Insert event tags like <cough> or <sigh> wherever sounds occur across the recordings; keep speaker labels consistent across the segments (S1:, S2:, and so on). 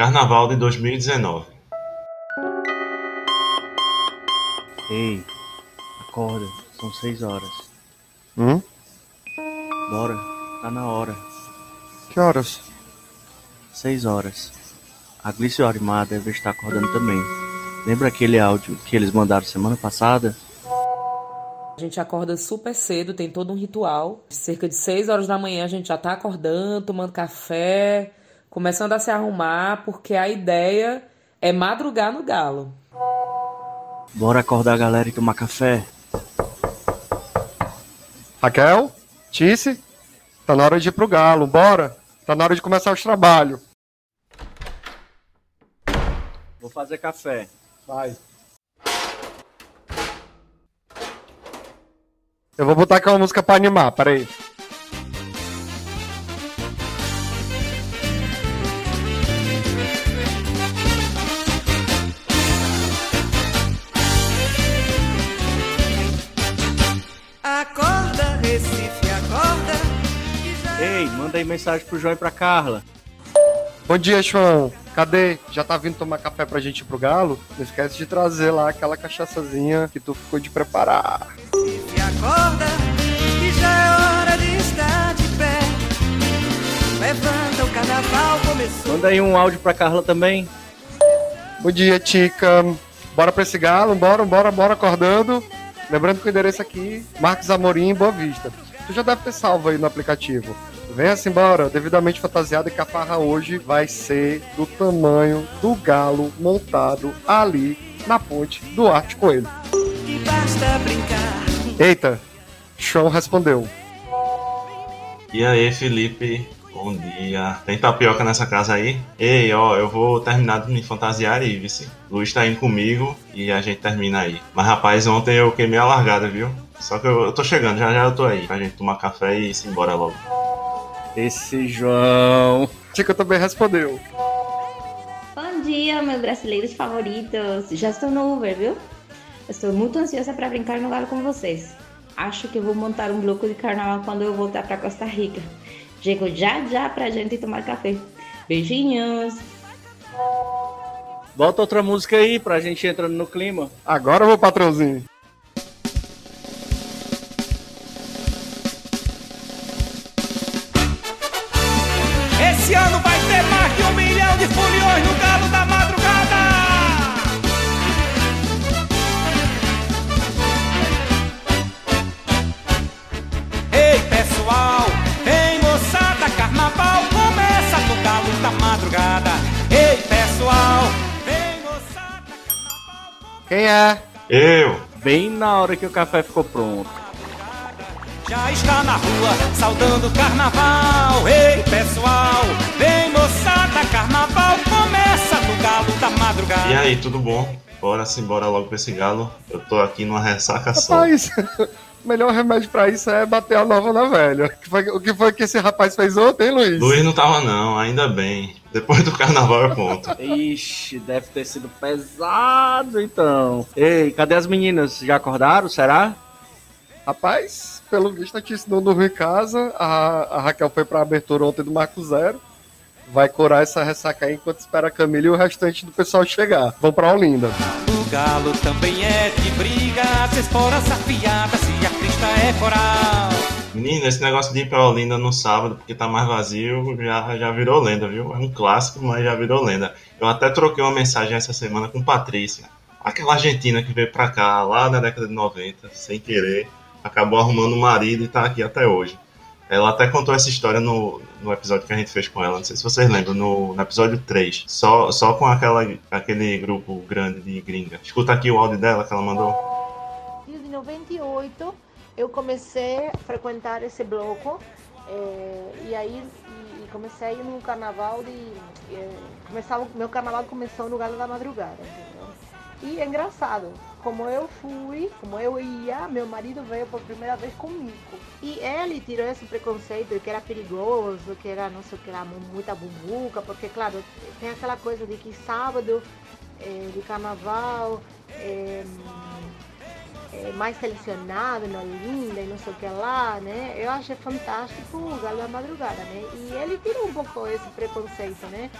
S1: Carnaval de 2019.
S2: Ei, acorda, são seis horas.
S3: Hum?
S2: Bora, tá na hora.
S3: Que horas?
S2: Seis horas. A Gliciorimar deve estar acordando também. Lembra aquele áudio que eles mandaram semana passada?
S4: A gente acorda super cedo, tem todo um ritual. Cerca de 6 horas da manhã a gente já tá acordando, tomando café, começando a se arrumar, porque a ideia é madrugar no galo.
S2: Bora acordar a galera e tomar café?
S3: Raquel? Tice? Tá na hora de ir pro galo, bora! Tá na hora de começar os trabalhos.
S2: Vou fazer café.
S3: Vai. Eu vou botar aqui uma música pra animar, peraí.
S2: Mensagem pro João e pra Carla.
S3: Bom dia, João. Cadê? Já tá vindo tomar café pra gente ir pro galo? Não esquece de trazer lá aquela cachaçazinha que tu ficou de preparar.
S5: Recife, acorda. Que já é hora de estar de pé. Levanta, o carnaval começou.
S2: Manda aí um áudio pra Carla também.
S3: Bom dia, Tica. Bora pra esse galo, bora, bora, bora acordando. Lembrando que o endereço aqui, Marcos Amorim, Boa Vista. Tu já deve ter salvo aí no aplicativo. Venha-se embora, devidamente fantasiado, que a farra hoje vai ser do tamanho do galo montado ali na ponte do Arte Coelho. Eita, Sean respondeu.
S1: E aí, Felipe? Bom dia. Tem tapioca nessa casa aí? Ei, ó, eu vou terminar de me fantasiar aí, vice. Luiz tá indo comigo e a gente termina aí. Mas rapaz, ontem eu queimei a largada, viu? Só que eu, eu tô chegando, já já eu tô aí. Pra gente tomar café e ir embora logo.
S2: Esse João.
S3: Tica também respondeu.
S6: Bom dia, meus brasileiros favoritos. Já estou no Uber, viu? Estou muito ansiosa para brincar no galo com vocês. Acho que vou montar um bloco de carnaval quando eu voltar para Costa Rica. Chego já já pra gente tomar café. Beijinhos!
S2: Bota outra música aí pra gente entrando no clima.
S3: Agora, meu patrãozinho.
S5: De um milhão de foliões no galo da madrugada. Ei, pessoal, vem moçada, carnaval começa no galo da madrugada. Ei, pessoal, vem moçada, carnaval
S3: Quem é?
S1: Eu!
S2: Bem na hora que o café ficou pronto.
S5: já está na rua saudando o carnaval. Ei, pessoal, vem moçada, carnaval começa no galo da madrugada.
S1: E aí, tudo bom? Bora se embora logo pra esse galo. Eu tô aqui numa ressaca só.
S3: Rapaz, <laughs> o melhor remédio pra isso é bater a nova na velha. O que foi, o que foi que esse rapaz fez ontem, hein, Luiz?
S1: Luiz não tava não, ainda bem. Depois do carnaval eu conto. <laughs>
S2: Ixi, deve ter sido pesado então. Ei, cadê as meninas? Já acordaram, será?
S3: Rapaz, pelo visto a Tice não dormiu em casa. A, a Raquel foi pra abertura ontem do Marco Zero. Vai curar essa ressaca aí enquanto espera a Camila e o restante do pessoal chegar. Vão pra Olinda.
S5: O galo também é de briga, as esporas afiadas e a crista é coral.
S1: Menino, esse negócio de ir pra Olinda no sábado, porque tá mais vazio, já, já virou lenda, viu? É um clássico, mas já virou lenda. Eu até troquei uma mensagem essa semana com Patrícia, aquela argentina que veio pra cá lá na década de 90, sem querer, acabou arrumando um marido e tá aqui até hoje. Ela até contou essa história no, no episódio que a gente fez com ela, não sei se vocês lembram, no, no episódio 3, só, só com aquela, aquele grupo grande de gringa. Escuta aqui o áudio dela que ela mandou.
S7: de 98 eu comecei a frequentar esse bloco eh, e aí e, comecei no carnaval de eh, começava meu carnaval começou no Galo da Madrugada entendeu? E é engraçado como eu fui como eu ia meu marido veio por primeira vez comigo e ele tirou esse preconceito que era perigoso que era não sei o que era muita bumbuca porque claro tem aquela coisa de que sábado eh, de carnaval eh, é, mais selecionado na linda e não sei o que lá, né? Eu achei fantástico o Galo da Madrugada, né? E ele tirou um pouco esse preconceito, né?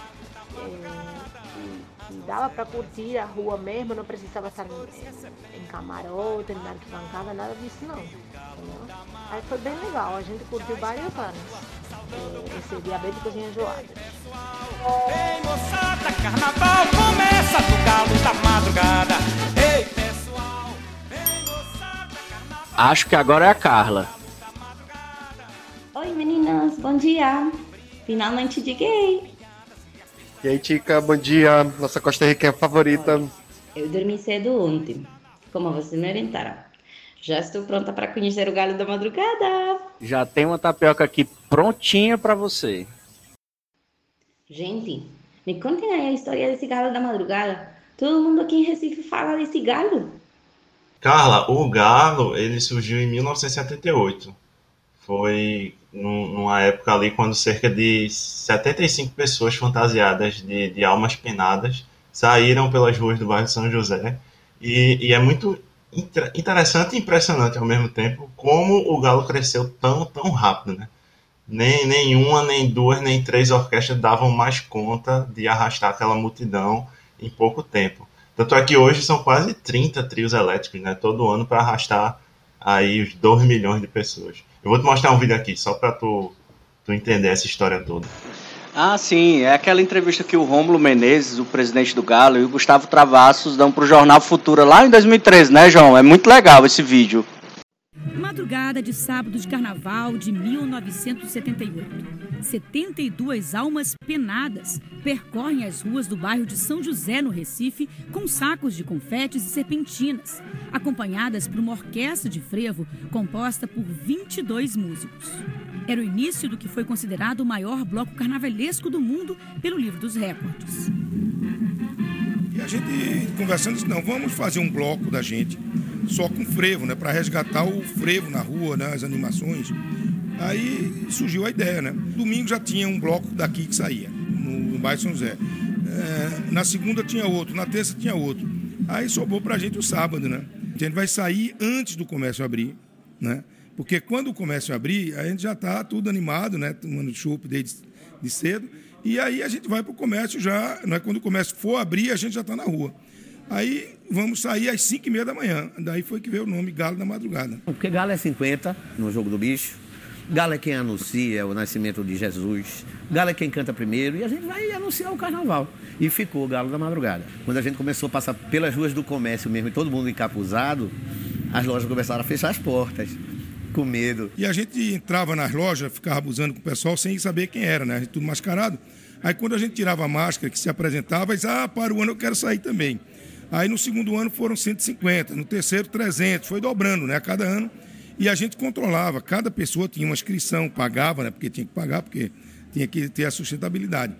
S7: É, que dava para curtir a rua mesmo, não precisava estar em, em camarote, na arquibancada, nada disso não. Entendeu? Aí foi bem legal, a gente curtiu vários anos eh, esse Diabéticos e Enjoados.
S5: Ei, moçada, carnaval começa no galo da madrugada. Ei, pessoal, ei, moçada, carnaval.
S2: Acho que agora é a Carla.
S6: Oi meninas, bom dia! Finalmente liguei!
S3: E aí, Tica, bom dia. Nossa Costa Riquenha favorita.
S6: Eu dormi cedo ontem, como vocês me orientaram. Já estou pronta para conhecer o galo da madrugada.
S2: Já tem uma tapioca aqui prontinha pra você.
S6: Gente, me contem aí a história desse galo da madrugada. Todo mundo aqui em Recife fala desse galo.
S1: Carla, o Galo, ele surgiu em 1978. Foi num- numa época ali quando cerca de 75 pessoas fantasiadas de, de almas penadas saíram pelas ruas do bairro de São José. E, e é muito inter- interessante e impressionante ao mesmo tempo como o Galo cresceu tão, tão rápido, né? Nem, nenhuma, nem duas, nem três orquestras davam mais conta de arrastar aquela multidão em pouco tempo. Tanto é que hoje são quase 30 trios elétricos, né? Todo ano para arrastar aí os 2 milhões de pessoas. Eu vou te mostrar um vídeo aqui, só para tu, tu entender essa história toda.
S2: Ah, sim, é aquela entrevista que o Rômulo Menezes, o presidente do Galo, e o Gustavo Travassos dão pro Jornal Futura lá em 2013, né, João? É muito legal esse vídeo.
S8: Madrugada de sábado de carnaval de 1978. 72 almas penadas percorrem as ruas do bairro de São José, no Recife, com sacos de confetes e serpentinas, acompanhadas por uma orquestra de frevo composta por 22 músicos. Era o início do que foi considerado o maior bloco carnavalesco do mundo pelo livro dos recordes.
S9: E a gente conversando disse, não, vamos fazer um bloco da gente só com frevo, né? Para resgatar o frevo na rua, né? As animações. Aí surgiu a ideia, né? Domingo já tinha um bloco daqui que saía, no, no bairro São José. É, na segunda tinha outro, na terça tinha outro. Aí sobrou pra gente o sábado, né? A gente vai sair antes do comércio abrir, né? Porque quando o comércio abrir, a gente já tá tudo animado, né? Tomando chopp desde de cedo. E aí a gente vai para o comércio já, é quando o comércio for abrir, a gente já está na rua. Aí vamos sair às 5 e meia da manhã. Daí foi que veio o nome Galo da Madrugada.
S10: Porque Galo é 50 no jogo do bicho. Galo é quem anuncia o nascimento de Jesus. Galo é quem canta primeiro. E a gente vai anunciar o carnaval. E ficou o Galo da Madrugada. Quando a gente começou a passar pelas ruas do comércio mesmo e todo mundo encapuzado, as lojas começaram a fechar as portas. Com medo.
S9: E a gente entrava nas lojas, ficava abusando com o pessoal sem saber quem era, né? Tudo mascarado. Aí quando a gente tirava a máscara, que se apresentava, eles, ah, para o ano eu quero sair também. Aí no segundo ano foram 150, no terceiro 300, foi dobrando, né? A cada ano. E a gente controlava, cada pessoa tinha uma inscrição, pagava, né? Porque tinha que pagar, porque tinha que ter a sustentabilidade.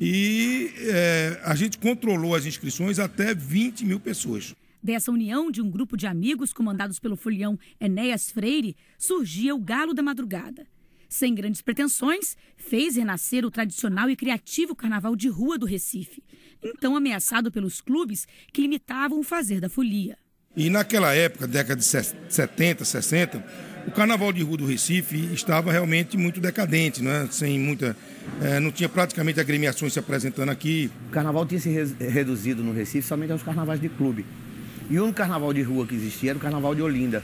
S9: E eh, a gente controlou as inscrições até 20 mil pessoas.
S8: Dessa união de um grupo de amigos comandados pelo folião Enéas Freire, surgia o Galo da Madrugada. Sem grandes pretensões, fez renascer o tradicional e criativo carnaval de rua do Recife, então ameaçado pelos clubes que limitavam o fazer da folia.
S9: E naquela época, década de 70, 60, o carnaval de rua do Recife estava realmente muito decadente, né? sem muita. eh, não tinha praticamente agremiações se apresentando aqui.
S10: O carnaval tinha se re- reduzido no Recife somente aos carnavais de clube. E o único carnaval de rua que existia era o carnaval de Olinda.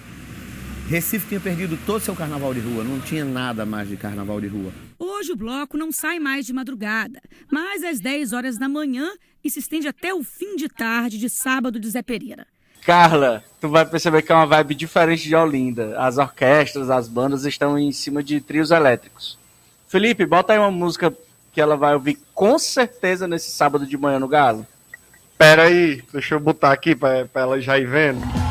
S10: Recife tinha perdido todo o seu carnaval de rua, não tinha nada mais de carnaval de rua.
S8: Hoje o bloco não sai mais de madrugada, mas às 10 horas da manhã e se estende até o fim de tarde de sábado de Zé Pereira.
S2: Carla, tu vai perceber que é uma vibe diferente de Olinda. As orquestras, as bandas estão em cima de trios elétricos. Felipe, bota aí uma música que ela vai ouvir com certeza nesse sábado de manhã no Galo.
S3: Pera aí, deixa eu botar aqui pra ela já ir vendo.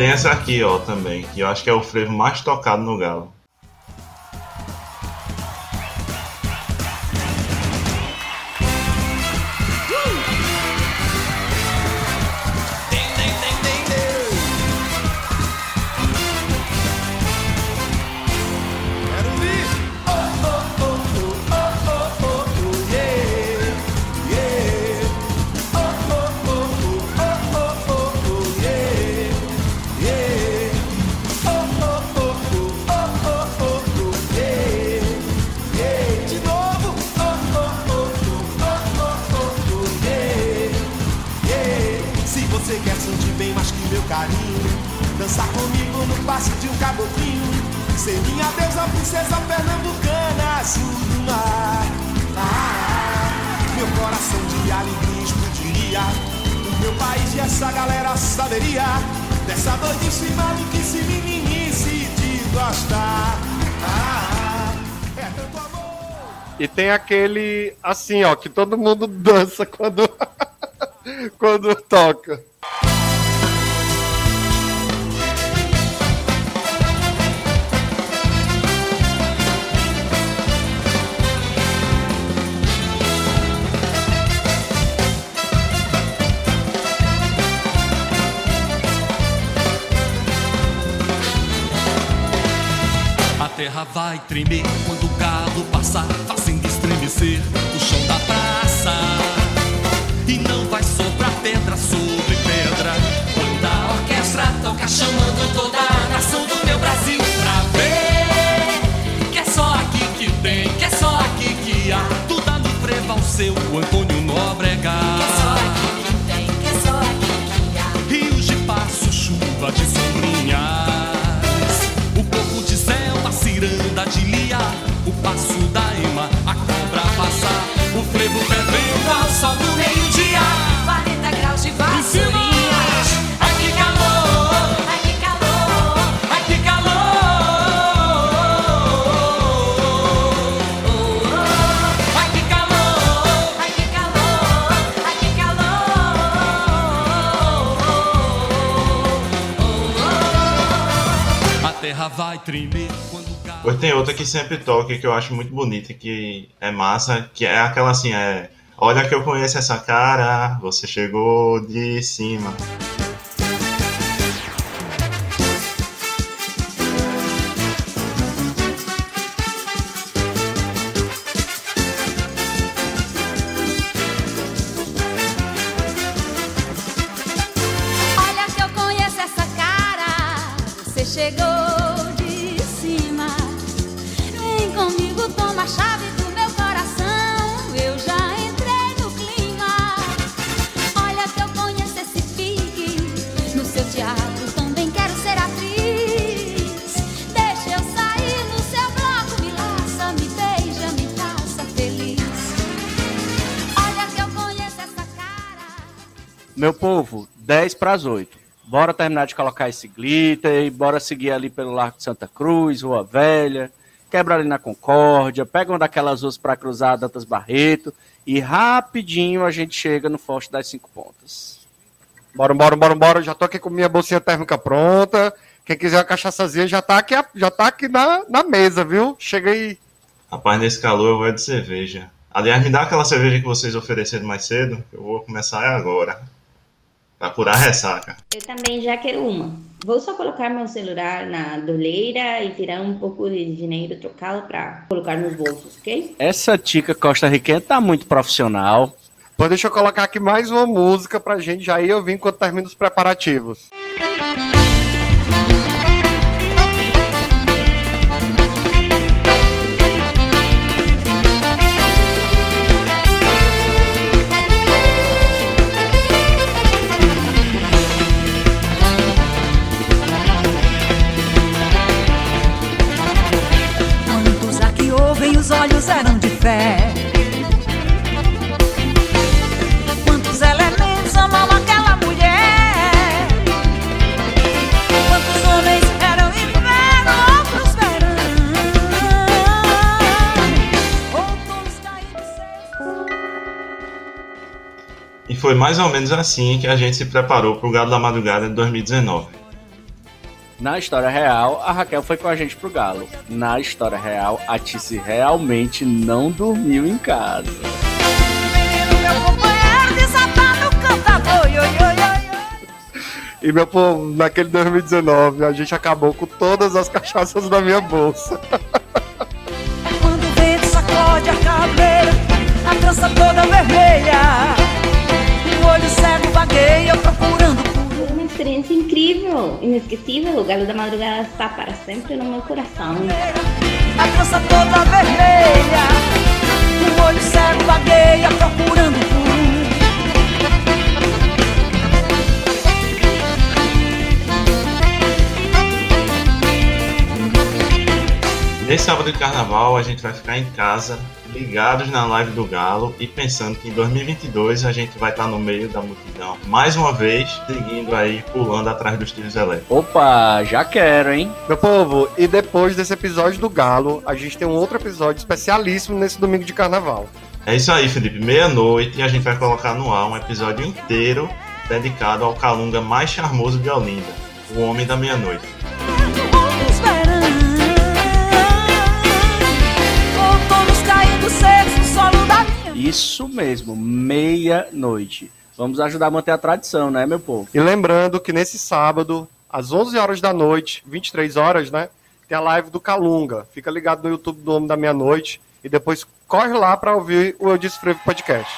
S5: Tem essa
S11: aqui, ó, também, que eu acho que é o frevo mais tocado no Galo.
S12: Dançar comigo no passe de um caboclinho. Ser minha deusa, princesa pernambucana, azul do mar. Ah, meu coração de alegria explodiria. O meu país e essa galera saberia dessa doidice, maluquice, meninice de gostar. Ah, é.
S13: E tem aquele assim, ó, que todo mundo dança quando, <laughs> quando toca.
S11: Pois tem outra que sempre toca que eu acho muito bonita, que é massa, que é aquela assim, é. Olha que eu conheço essa cara, você chegou de cima.
S12: Meu
S2: povo, 10 para as 8. Bora terminar de colocar esse glitter e bora seguir ali pelo Largo de Santa Cruz, Rua Velha, quebra ali na Concórdia, pega uma daquelas ruas para cruzar Dantas Barreto e rapidinho a gente chega no Forte das Cinco Pontas.
S13: Bora, bora, bora, bora. Já tô aqui com minha bolsinha térmica pronta. Quem quiser uma cachaçazinha já tá aqui, já tá aqui na, na mesa, viu? Chega aí.
S11: Rapaz, nesse calor eu vou de cerveja. Aliás, me dá aquela cerveja que vocês ofereceram mais cedo, eu vou começar agora. Pra curar a ressaca.
S6: Eu também já quero uma. Vou só colocar meu celular na doleira e tirar um pouco de dinheiro, trocá-lo para colocar nos bolsos, ok?
S2: Essa tica Costa Riquenha tá muito profissional.
S13: Pois deixa eu colocar aqui mais uma música pra gente já ir ouvindo enquanto termina os preparativos.
S14: Quantos os olhos eram de fé. Quantos elementos amam aquela mulher? Quantos homens eram inferno, outros verão? Outros caídos
S11: E foi mais ou menos assim que a gente se preparou pro Gado da Madrugada de 2019.
S2: Na história real, a Raquel foi com a gente pro Galo. Na história real, a Tice realmente não dormiu em casa.
S3: E meu povo, naquele 2019, a gente acabou com todas as cachaças da minha bolsa.
S14: Quando o vento sacode a cabeleira, a trança toda vermelha. O olho cego vagueia procurando
S6: experiência incrível, inesquecível. O Galo da Madrugada está para sempre no meu coração.
S14: a toda vermelha. O olho cego vagueia procurando
S1: Nesse sábado de carnaval a gente vai ficar em casa, ligados na live do Galo e pensando que em 2022 a gente vai estar no meio da multidão mais uma vez, seguindo aí, pulando atrás dos tiros elétricos.
S2: Opa, já quero, hein?
S3: Meu povo, e depois desse episódio do Galo, a gente tem um outro episódio especialíssimo nesse domingo de carnaval.
S1: É isso aí, Felipe. Meia-noite a gente vai colocar no ar um episódio inteiro dedicado ao calunga mais charmoso de Olinda, o Homem da Meia-Noite.
S14: No solo da minha.
S2: Isso mesmo, meia-noite. Vamos ajudar a manter a tradição, né, meu povo?
S3: E lembrando que nesse sábado, às 11 horas da noite, 23 horas, né? Tem a live do Calunga. Fica ligado no YouTube do Homem da Meia-Noite e depois corre lá para ouvir o Eu Disse Frevo Podcast.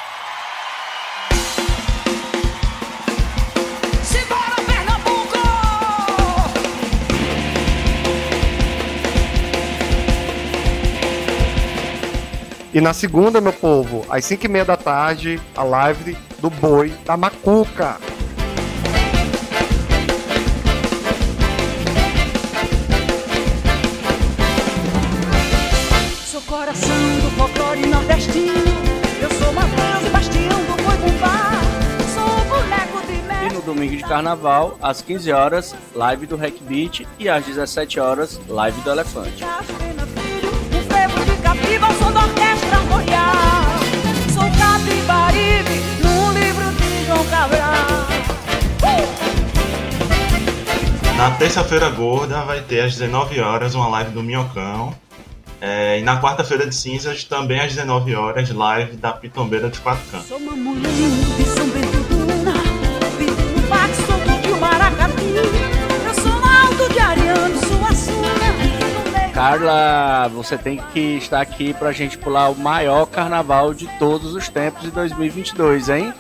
S3: E na segunda, meu povo, às 5 e meia da tarde, a live do Boi da Macuca.
S14: Sou coração do folclore nordestino. Eu sou Matheus, bastião do boi bumbá. Sou boneco de
S2: E
S14: mestre.
S2: no domingo de carnaval, às 15 horas, live do Hack Beat e às 17 horas, live do Elefante.
S1: Na terça-feira gorda vai ter às 19 horas uma live do Minhocão. É, e na quarta-feira de cinzas, também às 19 horas, live da Pitombeira dos Quatro Cantos.
S14: Sou mamulinho de São Bento do Una. Vivo no Parque Sul de Maracati. Eu sou alto de Ariano, sua suna. No meio
S2: Carla, você tem que estar aqui pra gente pular o maior carnaval de todos os tempos de 2022, hein?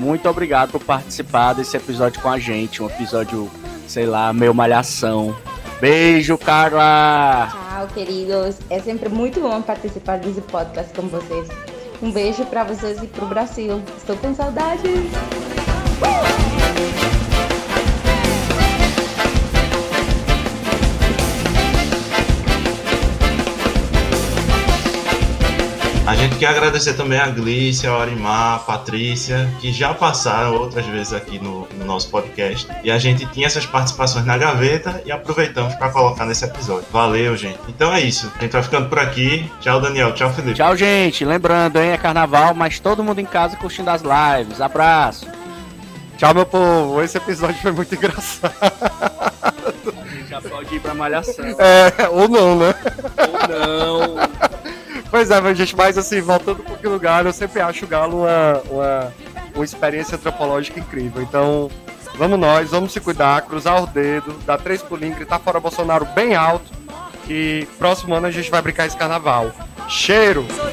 S2: Muito obrigado por participar desse episódio com a gente. Um episódio, sei lá, meio malhação. Beijo, Carla!
S6: Tchau, queridos. É sempre muito bom participar desse podcast com vocês. Um beijo para vocês e pro Brasil. Estou com saudades.
S1: A gente quer agradecer também a Glícia, a Orimar, a Patrícia, que já passaram outras vezes aqui no, no nosso podcast. E a gente tinha essas participações na gaveta e aproveitamos para colocar nesse episódio. Valeu, gente. Então é isso. A gente vai ficando por aqui. Tchau, Daniel. Tchau, Felipe.
S2: Tchau, gente. Lembrando, hein? É carnaval, mas todo mundo em casa curtindo as lives. Abraço.
S3: Tchau, meu povo. Esse episódio foi muito engraçado.
S2: Já pode ir pra malhação.
S3: É, ou não, né?
S2: Ou não.
S3: Pois é, mas gente, mas assim, voltando um pouquinho no eu sempre acho o Galo uma, uma, uma experiência antropológica incrível. Então, vamos nós, vamos se cuidar, cruzar os dedos, dar três pulinhos, gritar fora Bolsonaro bem alto. E próximo ano a gente vai brincar esse carnaval. Cheiro!
S14: Sou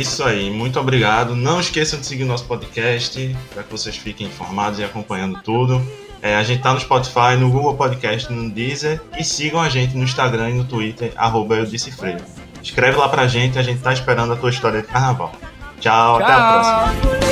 S1: isso aí, muito obrigado. Não esqueçam de seguir nosso podcast para que vocês fiquem informados e acompanhando tudo. É, a gente tá no Spotify, no Google Podcast, no Deezer e sigam a gente no Instagram e no Twitter, arroba eu disse Freio. Escreve lá pra gente, a gente tá esperando a tua história de carnaval. Tchau, até a próxima.
S14: Tchau.